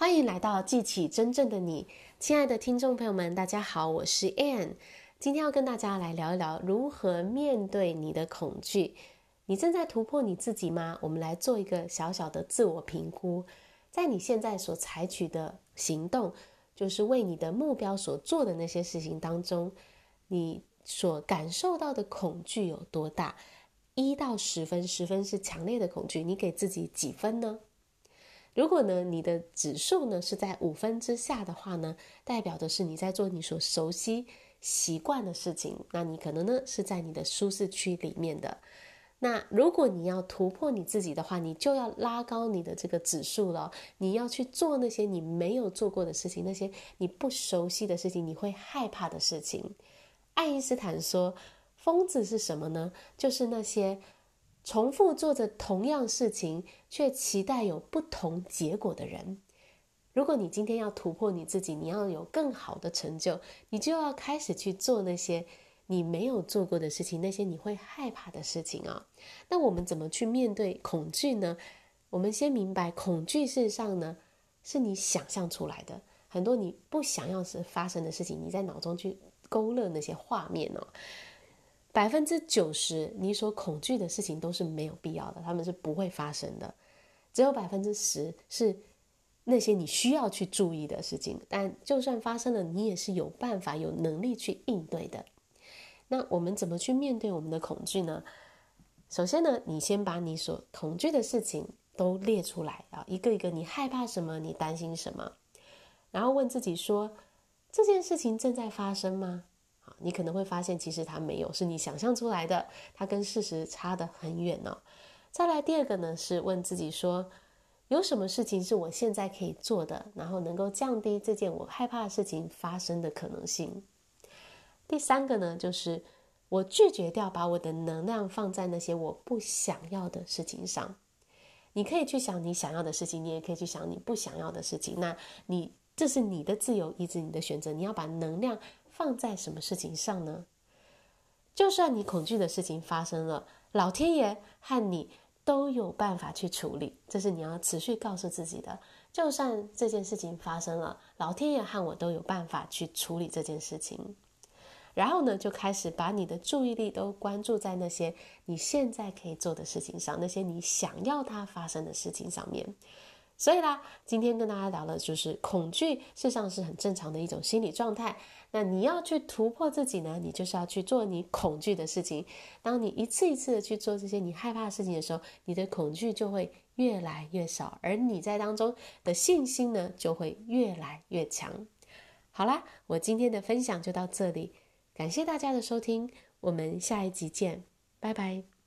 欢迎来到记起真正的你，亲爱的听众朋友们，大家好，我是 Anne，今天要跟大家来聊一聊如何面对你的恐惧。你正在突破你自己吗？我们来做一个小小的自我评估，在你现在所采取的行动，就是为你的目标所做的那些事情当中，你所感受到的恐惧有多大？一到十分，十分是强烈的恐惧，你给自己几分呢？如果呢，你的指数呢是在五分之下的话呢，代表的是你在做你所熟悉、习惯的事情，那你可能呢是在你的舒适区里面的。那如果你要突破你自己的话，你就要拉高你的这个指数了。你要去做那些你没有做过的事情，那些你不熟悉的事情，你会害怕的事情。爱因斯坦说：“疯子是什么呢？就是那些。”重复做着同样事情，却期待有不同结果的人。如果你今天要突破你自己，你要有更好的成就，你就要开始去做那些你没有做过的事情，那些你会害怕的事情啊。那我们怎么去面对恐惧呢？我们先明白，恐惧事实上呢，是你想象出来的，很多你不想要是发生的事情，你在脑中去勾勒那些画面哦。百分之九十你所恐惧的事情都是没有必要的，他们是不会发生的。只有百分之十是那些你需要去注意的事情，但就算发生了，你也是有办法、有能力去应对的。那我们怎么去面对我们的恐惧呢？首先呢，你先把你所恐惧的事情都列出来啊，一个一个，你害怕什么？你担心什么？然后问自己说：这件事情正在发生吗？你可能会发现，其实它没有，是你想象出来的，它跟事实差得很远哦。再来第二个呢，是问自己说，有什么事情是我现在可以做的，然后能够降低这件我害怕的事情发生的可能性。第三个呢，就是我拒绝掉把我的能量放在那些我不想要的事情上。你可以去想你想要的事情，你也可以去想你不想要的事情。那你这是你的自由意志，你的选择，你要把能量。放在什么事情上呢？就算你恐惧的事情发生了，老天爷和你都有办法去处理。这是你要持续告诉自己的。就算这件事情发生了，老天爷和我都有办法去处理这件事情。然后呢，就开始把你的注意力都关注在那些你现在可以做的事情上，那些你想要它发生的事情上面。所以啦，今天跟大家聊的就是恐惧，事实上是很正常的一种心理状态。那你要去突破自己呢，你就是要去做你恐惧的事情。当你一次一次的去做这些你害怕的事情的时候，你的恐惧就会越来越少，而你在当中的信心呢，就会越来越强。好啦，我今天的分享就到这里，感谢大家的收听，我们下一集见，拜拜。